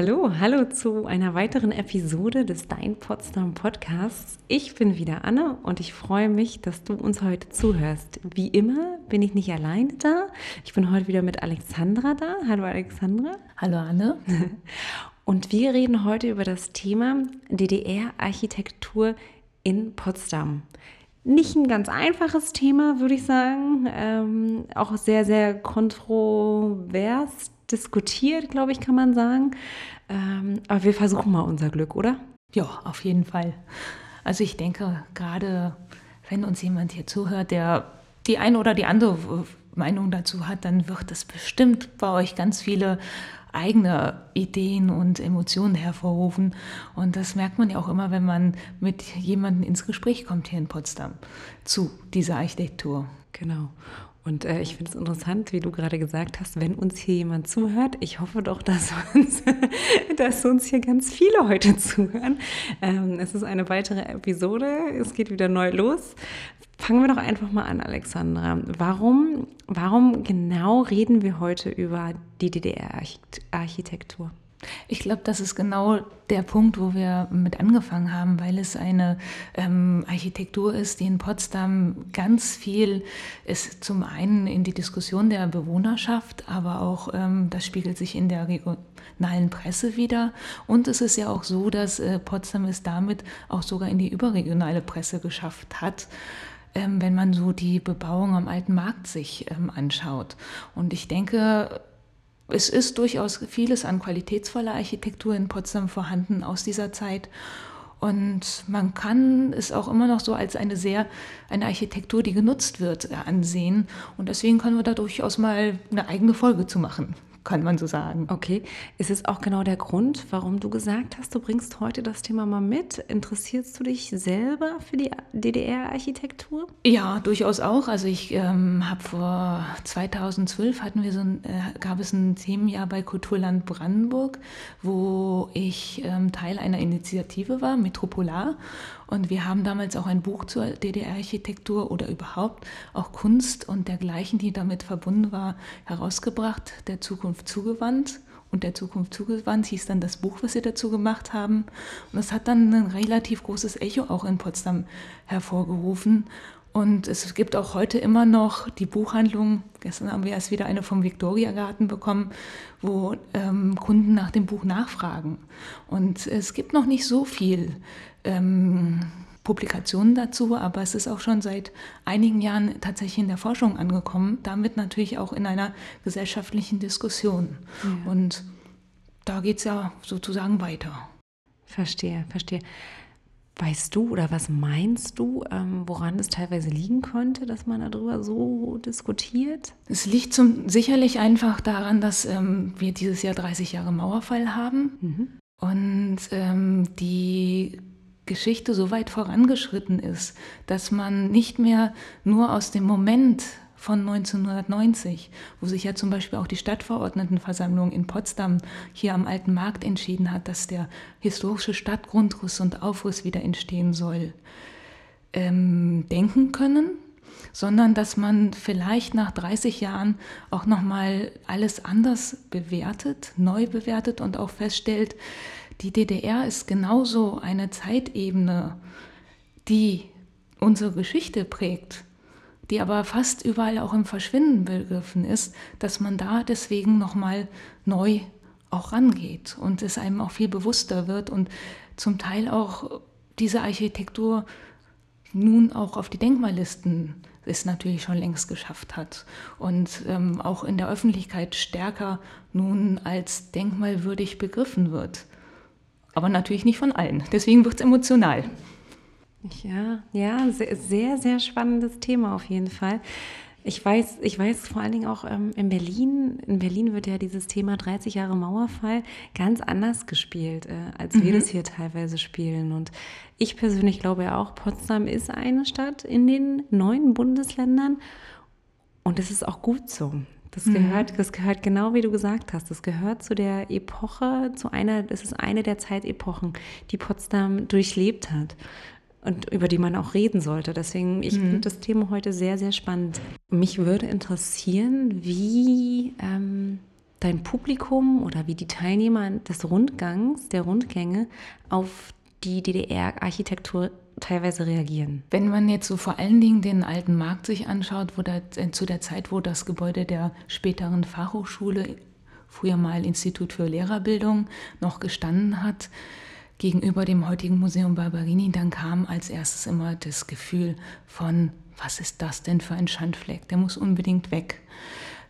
Hallo, hallo zu einer weiteren Episode des Dein Potsdam Podcasts. Ich bin wieder Anne und ich freue mich, dass du uns heute zuhörst. Wie immer bin ich nicht alleine da. Ich bin heute wieder mit Alexandra da. Hallo Alexandra. Hallo Anne. Und wir reden heute über das Thema DDR-Architektur in Potsdam. Nicht ein ganz einfaches Thema, würde ich sagen. Ähm, auch sehr, sehr kontrovers diskutiert, glaube ich, kann man sagen. Ähm, aber wir versuchen mal unser Glück, oder? Ja, auf jeden Fall. Also ich denke, gerade wenn uns jemand hier zuhört, der die eine oder die andere Meinung dazu hat, dann wird es bestimmt bei euch ganz viele eigene Ideen und Emotionen hervorrufen. Und das merkt man ja auch immer, wenn man mit jemandem ins Gespräch kommt hier in Potsdam zu dieser Architektur. Genau. Und äh, ich finde es interessant, wie du gerade gesagt hast, wenn uns hier jemand zuhört. Ich hoffe doch, dass uns, dass uns hier ganz viele heute zuhören. Ähm, es ist eine weitere Episode. Es geht wieder neu los. Fangen wir doch einfach mal an, Alexandra. Warum, warum genau reden wir heute über die DDR-Architektur? Ich glaube, das ist genau der Punkt, wo wir mit angefangen haben, weil es eine ähm, Architektur ist, die in Potsdam ganz viel ist, zum einen in die Diskussion der Bewohnerschaft, aber auch ähm, das spiegelt sich in der regionalen Presse wieder. Und es ist ja auch so, dass äh, Potsdam es damit auch sogar in die überregionale Presse geschafft hat ähm, wenn man so die Bebauung am alten Markt sich ähm, anschaut. Und ich denke, es ist durchaus vieles an qualitätsvoller Architektur in Potsdam vorhanden aus dieser Zeit. Und man kann es auch immer noch so als eine sehr, eine Architektur, die genutzt wird, ansehen. Und deswegen können wir da durchaus mal eine eigene Folge zu machen kann man so sagen. Okay, ist es auch genau der Grund, warum du gesagt hast, du bringst heute das Thema mal mit? Interessierst du dich selber für die DDR-Architektur? Ja, durchaus auch. Also ich ähm, habe vor 2012 hatten wir so ein, äh, gab es ein Themenjahr bei Kulturland Brandenburg, wo ich ähm, Teil einer Initiative war, Metropolar. Und wir haben damals auch ein Buch zur DDR-Architektur oder überhaupt auch Kunst und dergleichen, die damit verbunden war, herausgebracht, der Zukunft zugewandt. Und der Zukunft zugewandt hieß dann das Buch, was wir dazu gemacht haben. Und es hat dann ein relativ großes Echo auch in Potsdam hervorgerufen. Und es gibt auch heute immer noch die Buchhandlung, gestern haben wir erst wieder eine vom Victoria Garten bekommen, wo ähm, Kunden nach dem Buch nachfragen. Und es gibt noch nicht so viel ähm, Publikationen dazu, aber es ist auch schon seit einigen Jahren tatsächlich in der Forschung angekommen, damit natürlich auch in einer gesellschaftlichen Diskussion. Ja. Und da geht es ja sozusagen weiter. Verstehe, verstehe. Weißt du oder was meinst du, ähm, woran es teilweise liegen könnte, dass man darüber so diskutiert? Es liegt zum, sicherlich einfach daran, dass ähm, wir dieses Jahr 30 Jahre Mauerfall haben mhm. und ähm, die Geschichte so weit vorangeschritten ist, dass man nicht mehr nur aus dem Moment von 1990, wo sich ja zum Beispiel auch die Stadtverordnetenversammlung in Potsdam hier am Alten Markt entschieden hat, dass der historische Stadtgrundriss und Aufriss wieder entstehen soll, ähm, denken können, sondern dass man vielleicht nach 30 Jahren auch nochmal alles anders bewertet, neu bewertet und auch feststellt, die DDR ist genauso eine Zeitebene, die unsere Geschichte prägt, die aber fast überall auch im Verschwinden begriffen ist, dass man da deswegen nochmal neu auch rangeht und es einem auch viel bewusster wird und zum Teil auch diese Architektur nun auch auf die Denkmallisten es natürlich schon längst geschafft hat und ähm, auch in der Öffentlichkeit stärker nun als denkmalwürdig begriffen wird aber natürlich nicht von allen. Deswegen wird es emotional. Ja, ja, sehr, sehr, sehr spannendes Thema auf jeden Fall. Ich weiß, ich weiß vor allen Dingen auch ähm, in Berlin, in Berlin wird ja dieses Thema 30 Jahre Mauerfall ganz anders gespielt, äh, als mhm. wir das hier teilweise spielen. Und ich persönlich glaube ja auch, Potsdam ist eine Stadt in den neuen Bundesländern und es ist auch gut so. Das mhm. gehört, das gehört genau wie du gesagt hast. Das gehört zu der Epoche, zu einer, das ist eine der Zeitepochen, die Potsdam durchlebt hat und über die man auch reden sollte. Deswegen, ich mhm. finde das Thema heute sehr, sehr spannend. Mich würde interessieren, wie, ähm, dein Publikum oder wie die Teilnehmer des Rundgangs, der Rundgänge auf die DDR-Architektur teilweise reagieren. Wenn man jetzt so vor allen Dingen den alten Markt sich anschaut, wo da, äh, zu der Zeit, wo das Gebäude der späteren Fachhochschule, früher mal Institut für Lehrerbildung, noch gestanden hat, gegenüber dem heutigen Museum Barberini, dann kam als erstes immer das Gefühl von, was ist das denn für ein Schandfleck? Der muss unbedingt weg.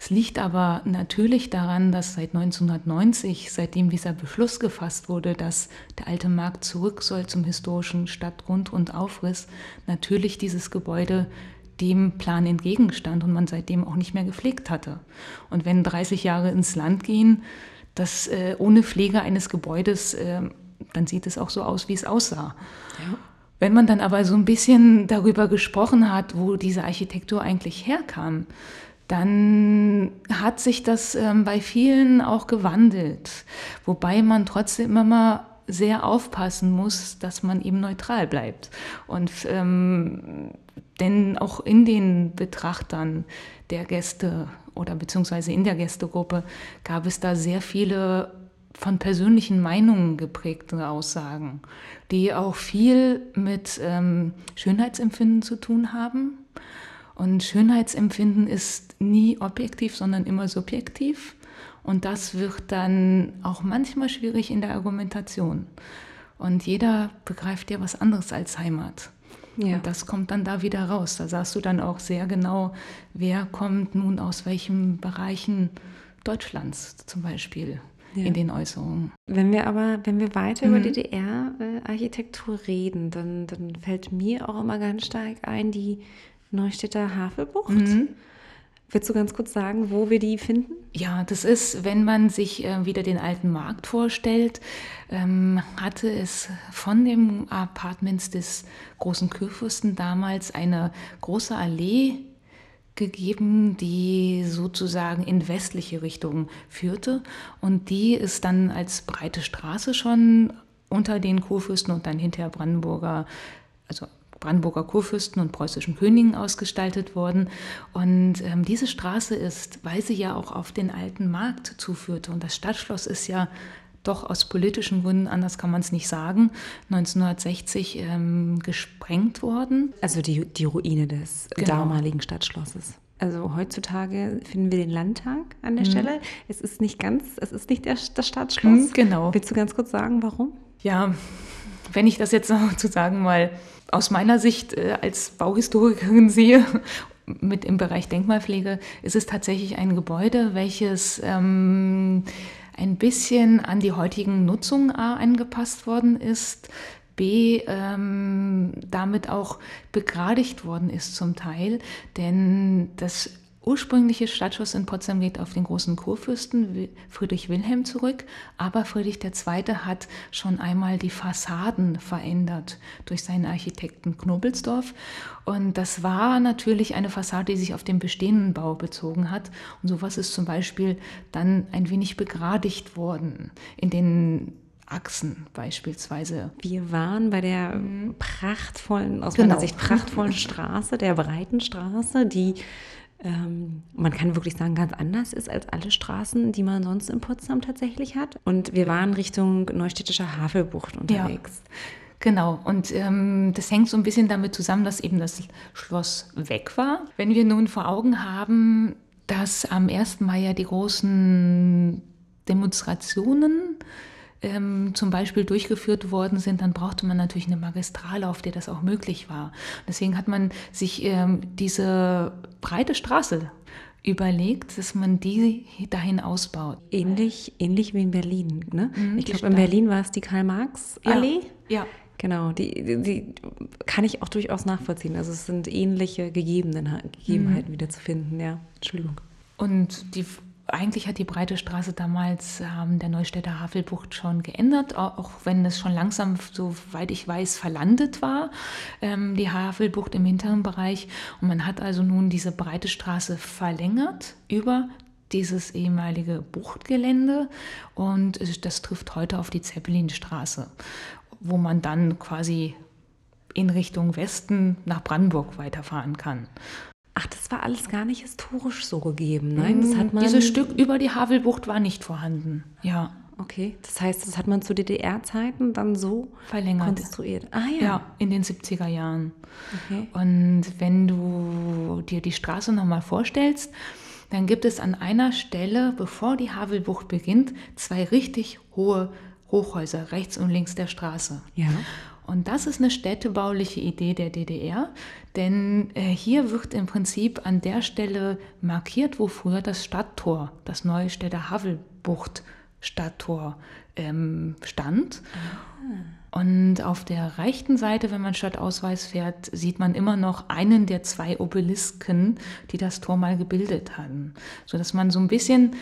Es liegt aber natürlich daran, dass seit 1990, seitdem dieser Beschluss gefasst wurde, dass der alte Markt zurück soll zum historischen Stadtgrund und Aufriss, natürlich dieses Gebäude dem Plan entgegenstand und man seitdem auch nicht mehr gepflegt hatte. Und wenn 30 Jahre ins Land gehen, das äh, ohne Pflege eines Gebäudes, äh, dann sieht es auch so aus, wie es aussah. Ja. Wenn man dann aber so ein bisschen darüber gesprochen hat, wo diese Architektur eigentlich herkam, dann hat sich das ähm, bei vielen auch gewandelt. Wobei man trotzdem immer sehr aufpassen muss, dass man eben neutral bleibt. Und ähm, denn auch in den Betrachtern der Gäste oder beziehungsweise in der Gästegruppe gab es da sehr viele von persönlichen Meinungen geprägte Aussagen, die auch viel mit ähm, Schönheitsempfinden zu tun haben und Schönheitsempfinden ist nie objektiv, sondern immer subjektiv. Und das wird dann auch manchmal schwierig in der Argumentation. Und jeder begreift ja was anderes als Heimat. Ja. Und das kommt dann da wieder raus. Da sagst du dann auch sehr genau, wer kommt nun aus welchen Bereichen Deutschlands zum Beispiel ja. in den Äußerungen. Wenn wir aber, wenn wir weiter mhm. über DDR-Architektur reden, dann, dann fällt mir auch immer ganz stark ein, die Neustädter Havelbucht. Mhm. Willst du ganz kurz sagen, wo wir die finden? Ja, das ist, wenn man sich äh, wieder den alten Markt vorstellt, ähm, hatte es von dem Apartments des großen Kurfürsten damals eine große Allee gegeben, die sozusagen in westliche Richtung führte. Und die ist dann als breite Straße schon unter den Kurfürsten und dann hinterher Brandenburger, also Brandenburger Kurfürsten und preußischen Königen ausgestaltet worden. Und ähm, diese Straße ist, weil sie ja auch auf den alten Markt zuführte, und das Stadtschloss ist ja doch aus politischen Gründen, anders kann man es nicht sagen, 1960 ähm, gesprengt worden. Also die, die Ruine des genau. damaligen Stadtschlosses. Also heutzutage finden wir den Landtag an der mhm. Stelle. Es ist nicht ganz, es ist nicht der, das Stadtschloss. Mhm, genau. Willst du ganz kurz sagen, warum? Ja, wenn ich das jetzt sozusagen mal aus meiner Sicht äh, als Bauhistorikerin sehe, mit im Bereich Denkmalpflege, ist es tatsächlich ein Gebäude, welches ähm, ein bisschen an die heutigen Nutzungen A angepasst worden ist, B ähm, damit auch begradigt worden ist zum Teil, denn das ursprüngliche Stadtschloss in Potsdam geht auf den großen Kurfürsten Friedrich Wilhelm zurück, aber Friedrich II. hat schon einmal die Fassaden verändert durch seinen Architekten Knobelsdorf. Und das war natürlich eine Fassade, die sich auf den bestehenden Bau bezogen hat. Und sowas ist zum Beispiel dann ein wenig begradigt worden in den Achsen beispielsweise. Wir waren bei der mhm. prachtvollen, aus genau. meiner Sicht prachtvollen Straße, der breiten Straße, die ähm, man kann wirklich sagen, ganz anders ist als alle Straßen, die man sonst in Potsdam tatsächlich hat. Und wir waren Richtung Neustädtischer Havelbucht unterwegs. Ja. Genau, und ähm, das hängt so ein bisschen damit zusammen, dass eben das Schloss weg war. Wenn wir nun vor Augen haben, dass am 1. Mai ja die großen Demonstrationen ähm, zum Beispiel durchgeführt worden sind, dann brauchte man natürlich eine Magistrale, auf der das auch möglich war. Deswegen hat man sich ähm, diese breite Straße überlegt, dass man die dahin ausbaut. Ähnlich, ähnlich wie in Berlin. Ne? Mhm, ich glaube, in Berlin war es die Karl-Marx-Allee. Ja. ja. Genau, die, die, die, kann ich auch durchaus nachvollziehen. Also es sind ähnliche Gegebenheiten, Gegebenheiten mhm. wieder zu finden, ja. Entschuldigung. Und die eigentlich hat die breite Straße damals ähm, der Neustädter Havelbucht schon geändert, auch wenn es schon langsam, soweit ich weiß, verlandet war, ähm, die Havelbucht im hinteren Bereich. Und man hat also nun diese breite Straße verlängert über dieses ehemalige Buchtgelände und das trifft heute auf die Zeppelinstraße, wo man dann quasi in Richtung Westen nach Brandenburg weiterfahren kann. Ach, das war alles gar nicht historisch so gegeben. Nein, das hat man. Dieses Stück über die Havelbucht war nicht vorhanden. Ja. Okay, das heißt, das hat man zu DDR-Zeiten dann so verlängert. konstruiert. Ah ja. Ja, in den 70er Jahren. Okay. Und wenn du dir die Straße nochmal vorstellst, dann gibt es an einer Stelle, bevor die Havelbucht beginnt, zwei richtig hohe Hochhäuser rechts und links der Straße. Ja. Und das ist eine städtebauliche Idee der DDR, denn äh, hier wird im Prinzip an der Stelle markiert, wo früher das Stadttor, das Neustädter Havelbucht Stadttor ähm, stand. Ah. Und auf der rechten Seite, wenn man Stadtausweis fährt, sieht man immer noch einen der zwei Obelisken, die das Tor mal gebildet hatten, sodass man so ein bisschen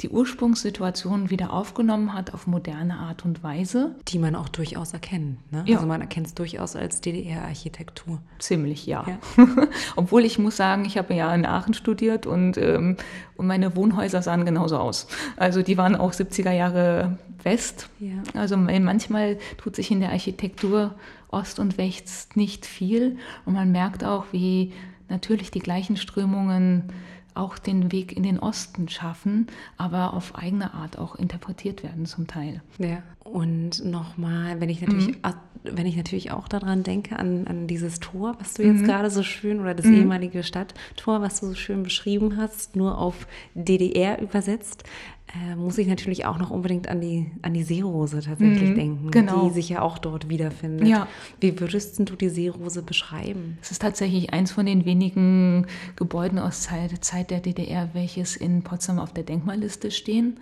die Ursprungssituation wieder aufgenommen hat auf moderne Art und Weise. Die man auch durchaus erkennt. Ne? Ja. Also man erkennt es durchaus als DDR-Architektur. Ziemlich, ja. ja. Obwohl ich muss sagen, ich habe ja in Aachen studiert und, ähm, und meine Wohnhäuser sahen genauso aus. Also die waren auch 70er Jahre West. Ja. Also manchmal tut sich in der Architektur Ost und West nicht viel. Und man merkt auch, wie natürlich die gleichen Strömungen auch den Weg in den Osten schaffen, aber auf eigene Art auch interpretiert werden zum Teil. Ja, und nochmal, wenn ich natürlich, mhm. wenn ich natürlich auch daran denke, an, an dieses Tor, was du jetzt mhm. gerade so schön, oder das mhm. ehemalige Stadttor, was du so schön beschrieben hast, nur auf DDR übersetzt, äh, muss ich natürlich auch noch unbedingt an die, an die Seerose tatsächlich mhm, denken, genau. die sich ja auch dort wiederfindet. Ja. Wie würdest du die Seerose beschreiben? Es ist tatsächlich eins von den wenigen Gebäuden aus Zeit, Zeit der DDR, welches in Potsdam auf der Denkmalliste stehen.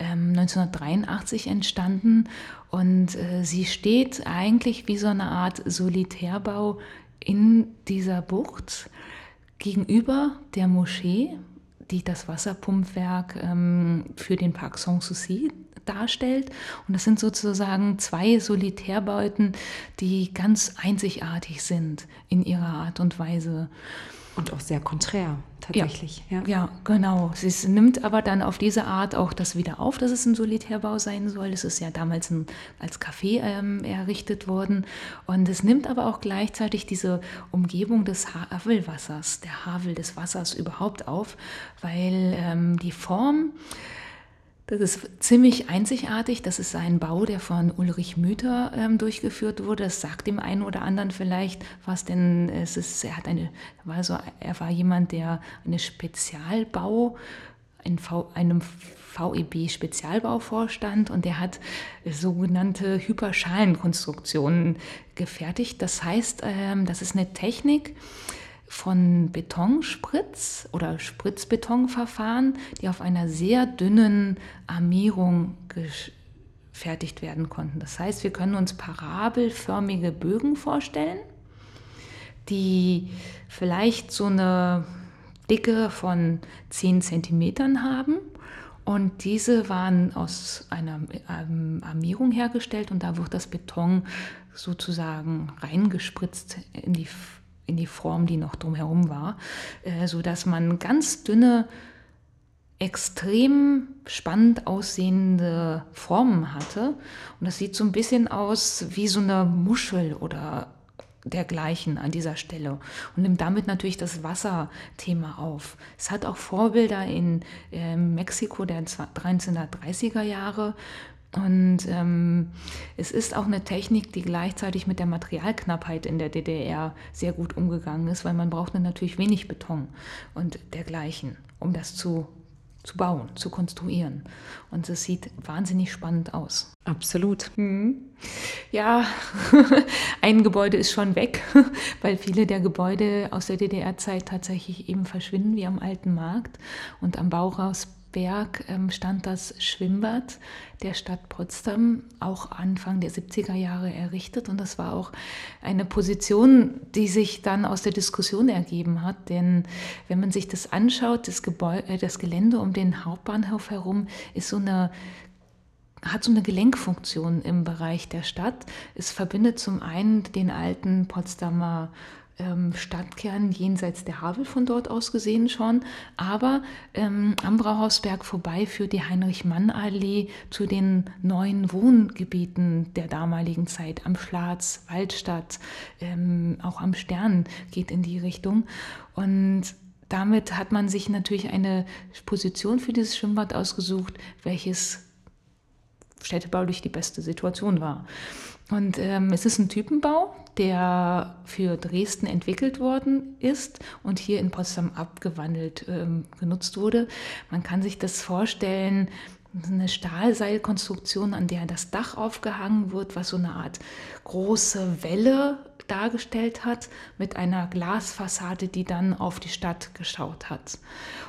Ähm, 1983 entstanden und äh, sie steht eigentlich wie so eine Art Solitärbau in dieser Bucht gegenüber der Moschee die das Wasserpumpwerk ähm, für den Park Sanssouci darstellt. Und das sind sozusagen zwei Solitärbauten, die ganz einzigartig sind in ihrer Art und Weise. Und auch sehr konträr, tatsächlich. Ja, ja. ja genau. Sie nimmt aber dann auf diese Art auch das wieder auf, dass es ein Solitärbau sein soll. Es ist ja damals ein, als Café ähm, errichtet worden. Und es nimmt aber auch gleichzeitig diese Umgebung des Havelwassers, der Havel des Wassers überhaupt auf, weil ähm, die Form das ist ziemlich einzigartig. Das ist ein Bau, der von Ulrich Müther ähm, durchgeführt wurde. Das sagt dem einen oder anderen vielleicht was, denn es ist, er hat eine, war so, er war jemand, der eine Spezialbau in v, einem VEB Spezialbau vorstand und der hat sogenannte Hyperschalenkonstruktionen gefertigt. Das heißt, ähm, das ist eine Technik, von Betonspritz oder Spritzbetonverfahren, die auf einer sehr dünnen Armierung gefertigt werden konnten. Das heißt, wir können uns parabelförmige Bögen vorstellen, die vielleicht so eine Dicke von 10 cm haben. Und diese waren aus einer ähm, Armierung hergestellt und da wird das Beton sozusagen reingespritzt in die in die Form, die noch drumherum war, äh, sodass man ganz dünne, extrem spannend aussehende Formen hatte. Und das sieht so ein bisschen aus wie so eine Muschel oder dergleichen an dieser Stelle und nimmt damit natürlich das Wasserthema auf. Es hat auch Vorbilder in äh, Mexiko der 1930er Jahre und ähm, es ist auch eine Technik, die gleichzeitig mit der Materialknappheit in der DDR sehr gut umgegangen ist, weil man brauchte natürlich wenig Beton und dergleichen, um das zu, zu bauen, zu konstruieren. Und es sieht wahnsinnig spannend aus. Absolut. Mhm. Ja, ein Gebäude ist schon weg, weil viele der Gebäude aus der DDR-Zeit tatsächlich eben verschwinden, wie am Alten Markt und am Bauhaus Berg ähm, stand das Schwimmbad der Stadt Potsdam, auch Anfang der 70er Jahre errichtet. Und das war auch eine Position, die sich dann aus der Diskussion ergeben hat. Denn wenn man sich das anschaut, das, Gebäude, äh, das Gelände um den Hauptbahnhof herum ist so eine hat so eine Gelenkfunktion im Bereich der Stadt. Es verbindet zum einen den alten Potsdamer Stadtkern jenseits der Havel von dort aus gesehen schon. Aber ähm, am Brauhausberg vorbei führt die Heinrich-Mann-Allee zu den neuen Wohngebieten der damaligen Zeit. Am Schlatz, Waldstadt, ähm, auch am Stern geht in die Richtung. Und damit hat man sich natürlich eine Position für dieses Schwimmbad ausgesucht, welches städtebaulich die beste Situation war. Und ähm, es ist ein Typenbau, der für Dresden entwickelt worden ist und hier in Potsdam abgewandelt ähm, genutzt wurde. Man kann sich das vorstellen, eine Stahlseilkonstruktion, an der das Dach aufgehangen wird, was so eine Art große Welle dargestellt hat, mit einer Glasfassade, die dann auf die Stadt geschaut hat.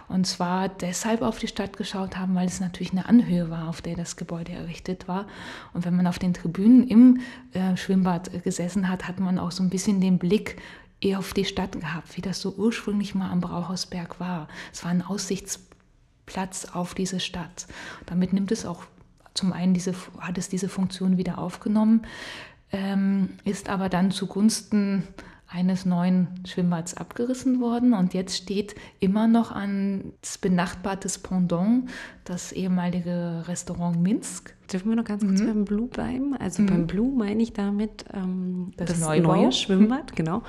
Und zwar deshalb auf die Stadt geschaut haben, weil es natürlich eine Anhöhe war, auf der das Gebäude errichtet war. Und wenn man auf den Tribünen im äh, Schwimmbad gesessen hat, hat man auch so ein bisschen den Blick eher auf die Stadt gehabt, wie das so ursprünglich mal am Brauhausberg war. Es war ein Aussichtsplatz auf diese Stadt. Damit nimmt es auch zum einen diese, hat es diese Funktion wieder aufgenommen ähm, ist aber dann zugunsten eines neuen Schwimmbads abgerissen worden und jetzt steht immer noch an das benachbartes Pendant, das ehemalige Restaurant Minsk. Dürfen wir noch ganz kurz mhm. beim Blue bleiben? Also mhm. beim Blue meine ich damit ähm, das, das neue Schwimmbad, genau.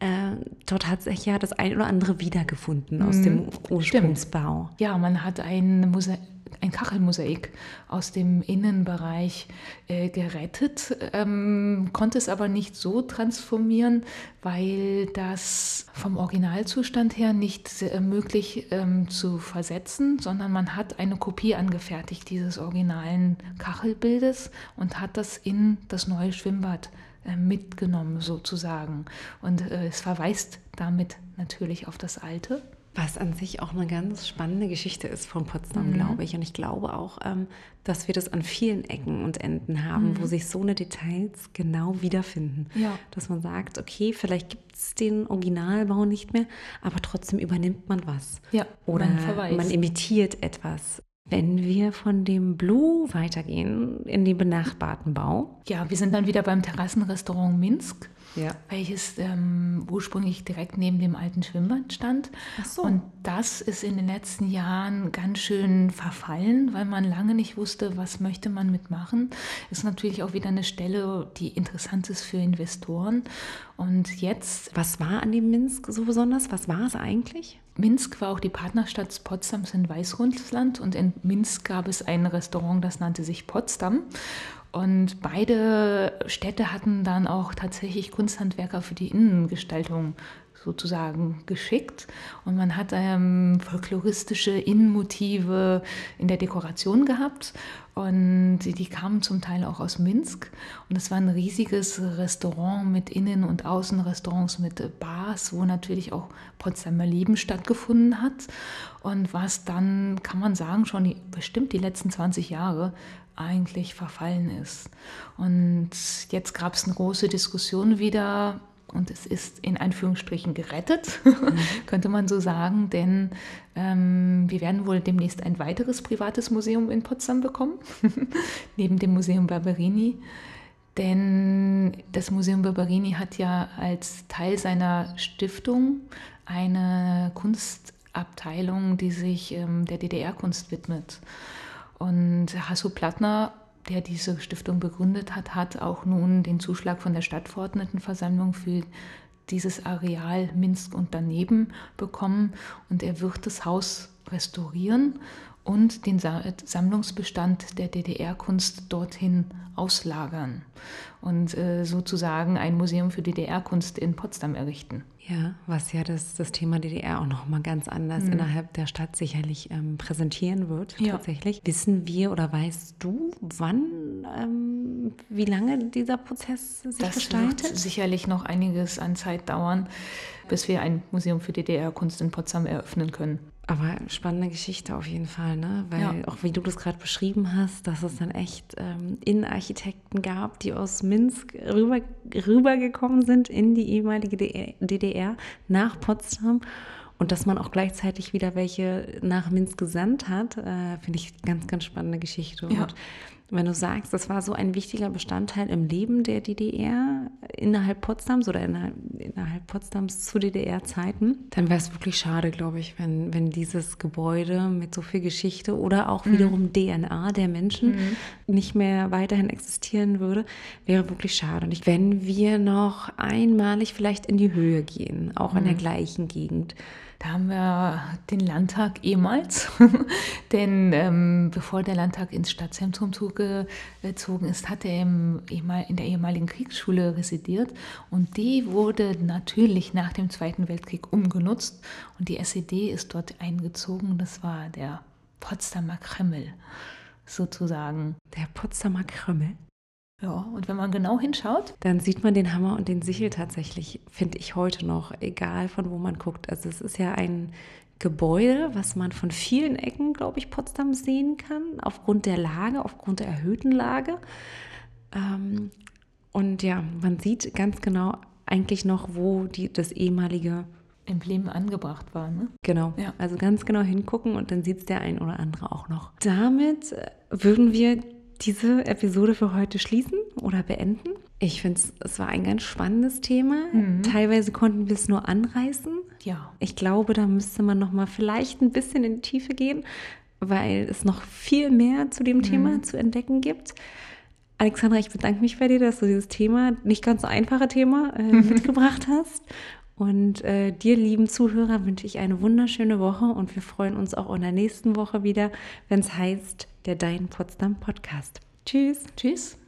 Äh, dort hat sich ja das ein oder andere wiedergefunden aus mhm. dem Ursprungsbau. Stimmt. Ja, man hat ein Museum ein Kachelmosaik aus dem Innenbereich äh, gerettet, ähm, konnte es aber nicht so transformieren, weil das vom Originalzustand her nicht äh, möglich ähm, zu versetzen, sondern man hat eine Kopie angefertigt dieses originalen Kachelbildes und hat das in das neue Schwimmbad äh, mitgenommen sozusagen. Und äh, es verweist damit natürlich auf das alte. Was an sich auch eine ganz spannende Geschichte ist von Potsdam, mhm. glaube ich. Und ich glaube auch, ähm, dass wir das an vielen Ecken und Enden haben, mhm. wo sich so eine Details genau wiederfinden. Ja. Dass man sagt, okay, vielleicht gibt es den Originalbau nicht mehr, aber trotzdem übernimmt man was. Ja, Oder man, man imitiert etwas. Wenn wir von dem Blue weitergehen in den benachbarten Bau. Ja, wir sind dann wieder beim Terrassenrestaurant Minsk ja. welches ähm, ursprünglich direkt neben dem alten Schwimmbad stand. Ach so. Und das ist in den letzten Jahren ganz schön verfallen, weil man lange nicht wusste, was möchte man mitmachen. Ist natürlich auch wieder eine Stelle, die interessant ist für Investoren. Und jetzt. Was war an dem Minsk so besonders? Was war es eigentlich? Minsk war auch die Partnerstadt Potsdams in Weißrussland und in Minsk gab es ein Restaurant, das nannte sich Potsdam. Und beide Städte hatten dann auch tatsächlich Kunsthandwerker für die Innengestaltung sozusagen geschickt. Und man hat ähm, folkloristische Innenmotive in der Dekoration gehabt. Und die, die kamen zum Teil auch aus Minsk. Und es war ein riesiges Restaurant mit Innen- und Außenrestaurants, mit Bars, wo natürlich auch Potsdamer Leben stattgefunden hat. Und was dann, kann man sagen, schon die, bestimmt die letzten 20 Jahre eigentlich verfallen ist. Und jetzt gab es eine große Diskussion wieder und es ist in Anführungsstrichen gerettet, mhm. könnte man so sagen, denn ähm, wir werden wohl demnächst ein weiteres privates Museum in Potsdam bekommen, neben dem Museum Barberini. Denn das Museum Barberini hat ja als Teil seiner Stiftung eine Kunstabteilung, die sich ähm, der DDR-Kunst widmet. Und Hasso Plattner, der diese Stiftung begründet hat, hat auch nun den Zuschlag von der Stadtverordnetenversammlung für dieses Areal Minsk und daneben bekommen. Und er wird das Haus restaurieren und den Sammlungsbestand der DDR-Kunst dorthin auslagern und äh, sozusagen ein Museum für DDR-Kunst in Potsdam errichten. Ja, was ja das, das Thema DDR auch nochmal ganz anders mhm. innerhalb der Stadt sicherlich ähm, präsentieren wird. Ja. Tatsächlich. Wissen wir oder weißt du, wann, ähm, wie lange dieser Prozess sich das gestaltet? Das wird sicherlich noch einiges an Zeit dauern, bis wir ein Museum für DDR-Kunst in Potsdam eröffnen können. Aber spannende Geschichte auf jeden Fall, ne? Weil ja. auch wie du das gerade beschrieben hast, dass es dann echt ähm, Innenarchitekten gab, die aus Minsk rüber, rübergekommen sind in die ehemalige DDR nach Potsdam und dass man auch gleichzeitig wieder welche nach Minsk gesandt hat, äh, finde ich ganz, ganz spannende Geschichte. Ja. Und wenn du sagst, das war so ein wichtiger Bestandteil im Leben der DDR innerhalb Potsdams oder in, innerhalb Potsdams zu DDR-Zeiten, dann wäre es wirklich schade, glaube ich, wenn, wenn dieses Gebäude mit so viel Geschichte oder auch mhm. wiederum DNA der Menschen mhm. nicht mehr weiterhin existieren würde, wäre wirklich schade. Und ich, wenn wir noch einmalig vielleicht in die Höhe gehen, auch mhm. in der mhm. gleichen Gegend, da haben wir den Landtag ehemals, denn ähm, bevor der Landtag ins Stadtzentrum zugezogen ist, hat er im, in der ehemaligen Kriegsschule residiert und die wurde natürlich nach dem Zweiten Weltkrieg umgenutzt und die SED ist dort eingezogen. Das war der Potsdamer Kreml sozusagen. Der Potsdamer Kreml? Ja, und wenn man genau hinschaut, dann sieht man den Hammer und den Sichel tatsächlich, finde ich heute noch, egal von wo man guckt. Also es ist ja ein Gebäude, was man von vielen Ecken, glaube ich, Potsdam sehen kann, aufgrund der Lage, aufgrund der erhöhten Lage. Ähm, und ja, man sieht ganz genau eigentlich noch, wo die, das ehemalige Emblem angebracht war. Ne? Genau, ja. also ganz genau hingucken und dann sieht es der ein oder andere auch noch. Damit würden wir diese Episode für heute schließen oder beenden. Ich finde, es war ein ganz spannendes Thema. Mhm. Teilweise konnten wir es nur anreißen. Ja. Ich glaube, da müsste man noch mal vielleicht ein bisschen in die Tiefe gehen, weil es noch viel mehr zu dem mhm. Thema zu entdecken gibt. Alexandra, ich bedanke mich bei dir, dass du dieses Thema, nicht ganz so einfache Thema, äh, mitgebracht hast. Und äh, dir, lieben Zuhörer, wünsche ich eine wunderschöne Woche und wir freuen uns auch in der nächsten Woche wieder, wenn es heißt, der Dein Potsdam Podcast. Tschüss. Tschüss.